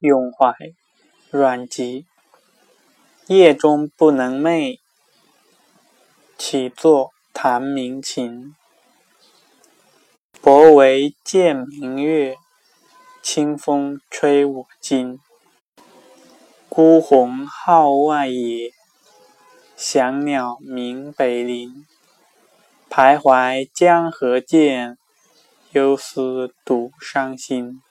咏怀，阮籍。夜中不能寐，起坐弹鸣琴。薄帷见明月，清风吹我襟。孤鸿号外野，翔鸟鸣北林。徘徊江河间，忧思独伤心。